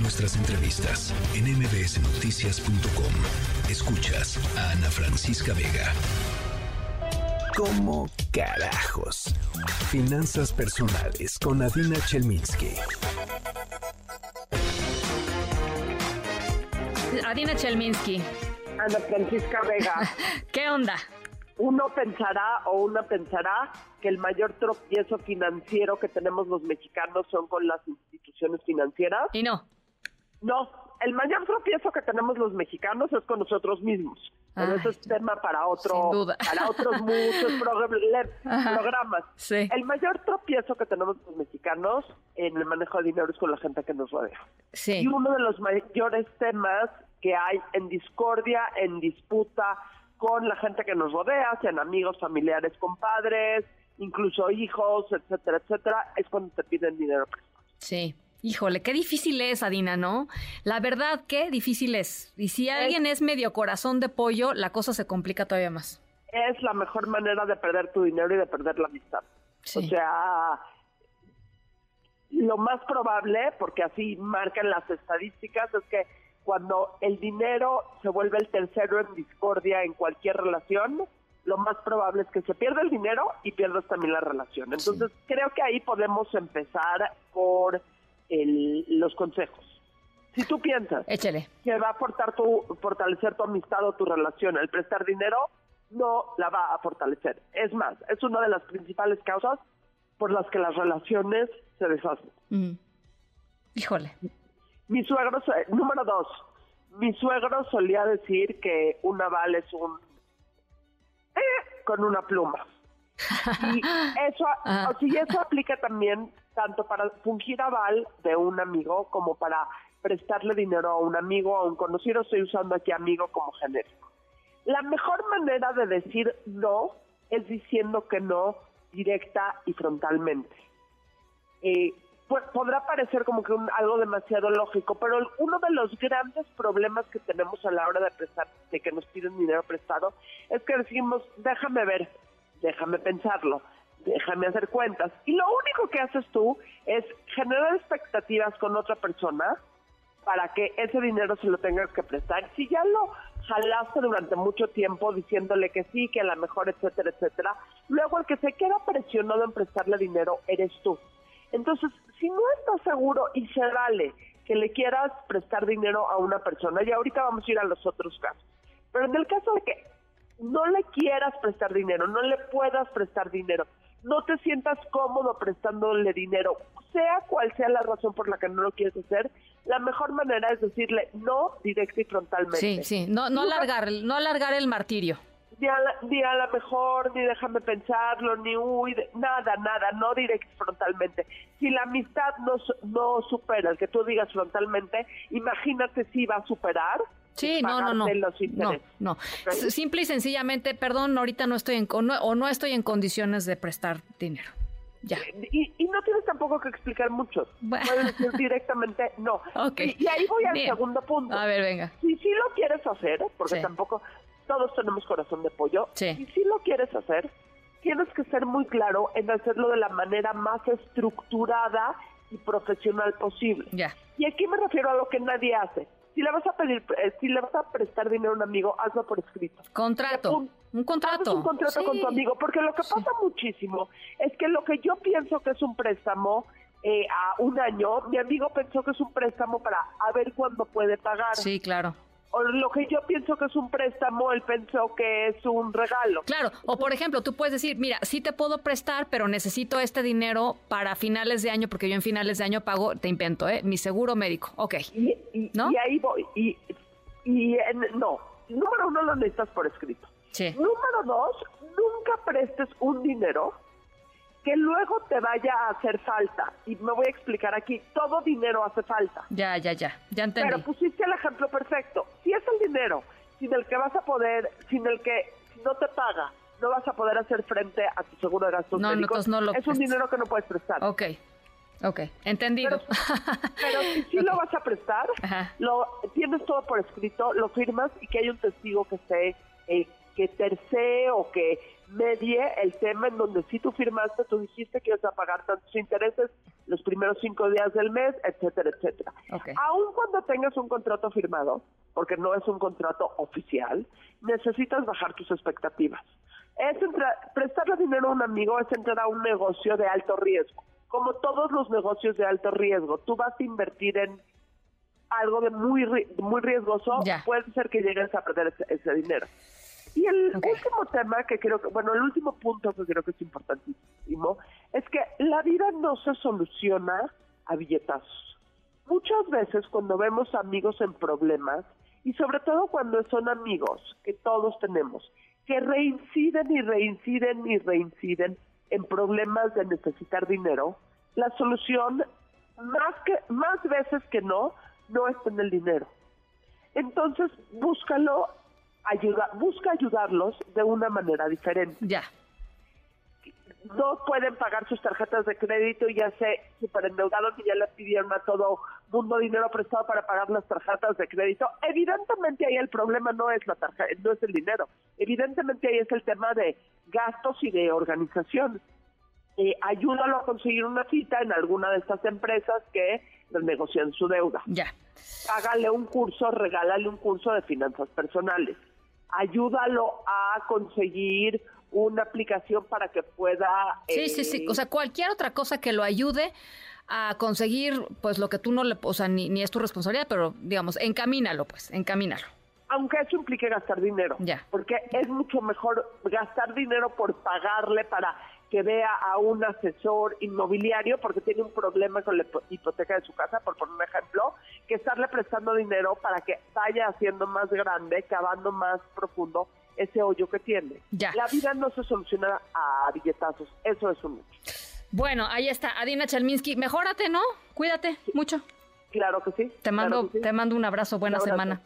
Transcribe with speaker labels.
Speaker 1: Nuestras entrevistas en mbsnoticias.com. Escuchas a Ana Francisca Vega. ¿Cómo carajos? Finanzas personales con Adina Chelminsky.
Speaker 2: Adina Chelminsky.
Speaker 3: Ana Francisca Vega.
Speaker 2: ¿Qué onda?
Speaker 3: Uno pensará o una pensará que el mayor tropiezo financiero que tenemos los mexicanos son con las instituciones financieras.
Speaker 2: Y no.
Speaker 3: No, el mayor tropiezo que tenemos los mexicanos es con nosotros mismos. Pero eso es tema para otro, para otros muchos programas.
Speaker 2: Sí.
Speaker 3: El mayor tropiezo que tenemos los mexicanos en el manejo de dinero es con la gente que nos rodea.
Speaker 2: Sí.
Speaker 3: Y uno de los mayores temas que hay en discordia, en disputa con la gente que nos rodea, sean amigos, familiares, compadres, incluso hijos, etcétera, etcétera, es cuando te piden dinero prestado.
Speaker 2: Sí. Híjole, qué difícil es, Adina, ¿no? La verdad, qué difícil es. Y si alguien es medio corazón de pollo, la cosa se complica todavía más.
Speaker 3: Es la mejor manera de perder tu dinero y de perder la amistad.
Speaker 2: Sí.
Speaker 3: O sea, lo más probable, porque así marcan las estadísticas, es que cuando el dinero se vuelve el tercero en discordia en cualquier relación, lo más probable es que se pierda el dinero y pierdas también la relación. Entonces, creo que ahí podemos empezar por el- los consejos. Si tú piensas
Speaker 2: Échale.
Speaker 3: que va a aportar tu, fortalecer tu amistad o tu relación el prestar dinero, no la va a fortalecer. Es más, es una de las principales causas por las que las relaciones se deshacen.
Speaker 2: Mm. Híjole.
Speaker 3: Mi suegro, número dos, mi suegro solía decir que un aval es un eh, con una pluma. Y eso,
Speaker 2: Ajá.
Speaker 3: o sea, y eso aplica también tanto para fungir aval de un amigo como para prestarle dinero a un amigo a un conocido. Estoy usando aquí amigo como genérico. La mejor manera de decir no es diciendo que no directa y frontalmente. Eh, pues, podrá parecer como que un- algo demasiado lógico, pero el- uno de los grandes problemas que tenemos a la hora de prestar, de que nos piden dinero prestado, es que decimos, déjame ver, déjame pensarlo, déjame hacer cuentas. Y lo único que haces tú es generar expectativas con otra persona para que ese dinero se lo tengas que prestar. Si ya lo jalaste durante mucho tiempo diciéndole que sí, que a lo mejor, etcétera, etcétera, luego el que se queda presionado en prestarle dinero eres tú. Entonces, si no estás seguro y se vale que le quieras prestar dinero a una persona, y ahorita vamos a ir a los otros casos, pero en el caso de que no le quieras prestar dinero, no le puedas prestar dinero, no te sientas cómodo prestándole dinero, sea cual sea la razón por la que no lo quieres hacer, la mejor manera es decirle no directa y frontalmente.
Speaker 2: Sí, sí. No, no alargar, no alargar el martirio.
Speaker 3: ni a, la, ni a la mejor, ni déjame pensarlo, ni uy, nada, nada, no directo y frontalmente. Si la amistad no, no supera el que tú digas frontalmente, imagínate si va a superar.
Speaker 2: Sí, no, no, no.
Speaker 3: los
Speaker 2: No, no. S- Simple y sencillamente, perdón, ahorita no estoy en o no, o no estoy en condiciones de prestar dinero. Ya.
Speaker 3: Y, y no tienes tampoco que explicar mucho.
Speaker 2: Bueno.
Speaker 3: Puedes decir directamente no.
Speaker 2: Ok.
Speaker 3: Y, y ahí voy al
Speaker 2: Bien.
Speaker 3: segundo punto.
Speaker 2: A ver, venga.
Speaker 3: Si sí lo quieres hacer, porque
Speaker 2: Sí.
Speaker 3: tampoco todos tenemos corazón de pollo,
Speaker 2: Sí.
Speaker 3: si sí lo quieres hacer, tienes que ser muy claro en hacerlo de la manera más estructurada y profesional posible.
Speaker 2: Ya.
Speaker 3: Y aquí me refiero a lo que nadie hace. Si le vas a pedir, eh, si le vas a prestar dinero a un amigo, hazlo por escrito.
Speaker 2: Contrato. Un
Speaker 3: Haces
Speaker 2: contrato.
Speaker 3: un contrato
Speaker 2: Sí.
Speaker 3: con tu amigo, porque lo que pasa muchísimo es que lo que yo pienso que es un préstamo eh, a un año, mi amigo pensó que es un préstamo para a ver cuándo puede pagar.
Speaker 2: Sí, claro.
Speaker 3: Lo que yo pienso que es un préstamo, él pensó que es un regalo.
Speaker 2: Claro, o por ejemplo, tú puedes decir, mira, sí te puedo prestar, pero necesito este dinero para finales de año, porque yo en finales de año pago, te invento, ¿eh? Mi seguro médico. Ok.
Speaker 3: Y, y-
Speaker 2: ¿No?
Speaker 3: y ahí voy. Y, y en- no, número uno lo necesitas por escrito.
Speaker 2: Sí.
Speaker 3: Número dos, nunca prestes un dinero que luego te vaya a hacer falta. Y me voy a explicar aquí, todo dinero hace falta.
Speaker 2: Ya, ya, ya. Ya entendí.
Speaker 3: Pero pusiste el ejemplo perfecto. Si es el dinero sin el que vas a poder, sin el que si no te paga, no vas a poder hacer frente a tu seguro de gastos
Speaker 2: No, no,
Speaker 3: médicos,
Speaker 2: entonces no lo
Speaker 3: es un dinero que no puedes prestar.
Speaker 2: Ok. Ok. Entendido.
Speaker 3: Pero si sí lo vas a prestar,
Speaker 2: Ajá.
Speaker 3: lo tienes todo por escrito, lo firmas y que hay un testigo que esté eh, que tercee o que medie el tema en donde si tú firmaste, tú dijiste que ibas a pagar tantos intereses los primeros cinco días del mes, etcétera, etcétera. Aún cuando tengas un contrato firmado, porque no es un contrato oficial, necesitas bajar tus expectativas. Es prestarle dinero a un amigo es entrar a un negocio de alto riesgo. Como todos los negocios de alto riesgo, tú vas a invertir en algo de muy muy riesgoso, puede ser que llegues a perder ese dinero. Y el último tema que creo que, bueno, el último punto que creo que es importantísimo, es que la vida no se soluciona a billetazos. Muchas veces cuando vemos amigos en problemas, y sobre todo cuando son amigos que todos tenemos, que reinciden y reinciden y reinciden en problemas de necesitar dinero, la solución más que más veces que no no está en el dinero. Entonces, búscalo ayuda, busca ayudarlos de una manera diferente.
Speaker 2: Ya.
Speaker 3: No pueden pagar sus tarjetas de crédito y ya se super endeudaron y ya le pidieron a todo mundo dinero prestado para pagar las tarjetas de crédito. Evidentemente ahí el problema no es la tarjeta, no es el dinero. Evidentemente ahí es el tema de gastos y de organización. Eh, ayúdalo a conseguir una cita en alguna de estas empresas que negocian su deuda.
Speaker 2: Ya.
Speaker 3: Págale un curso, regálale un curso de finanzas personales ayúdalo a conseguir una aplicación para que pueda...
Speaker 2: Sí, sí, sí, o sea, cualquier otra cosa que lo ayude a conseguir pues lo que tú no le, o sea, ni, ni es tu responsabilidad, pero digamos, encamínalo pues, encamínalo.
Speaker 3: Aunque eso implique gastar dinero.
Speaker 2: Ya.
Speaker 3: Porque es mucho mejor gastar dinero por pagarle para que vea a un asesor inmobiliario porque tiene un problema con la hipoteca de su casa, por poner un ejemplo, que estarle prestando dinero para que vaya haciendo más grande, cavando más profundo ese hoyo que tiene.
Speaker 2: Ya.
Speaker 3: La vida no se soluciona a billetazos, eso es un hecho.
Speaker 2: Bueno, ahí está, Adina Chalminsky, mejórate, ¿no? Cuídate mucho.
Speaker 3: Claro que sí.
Speaker 2: Te mando, te mando un abrazo, buena semana.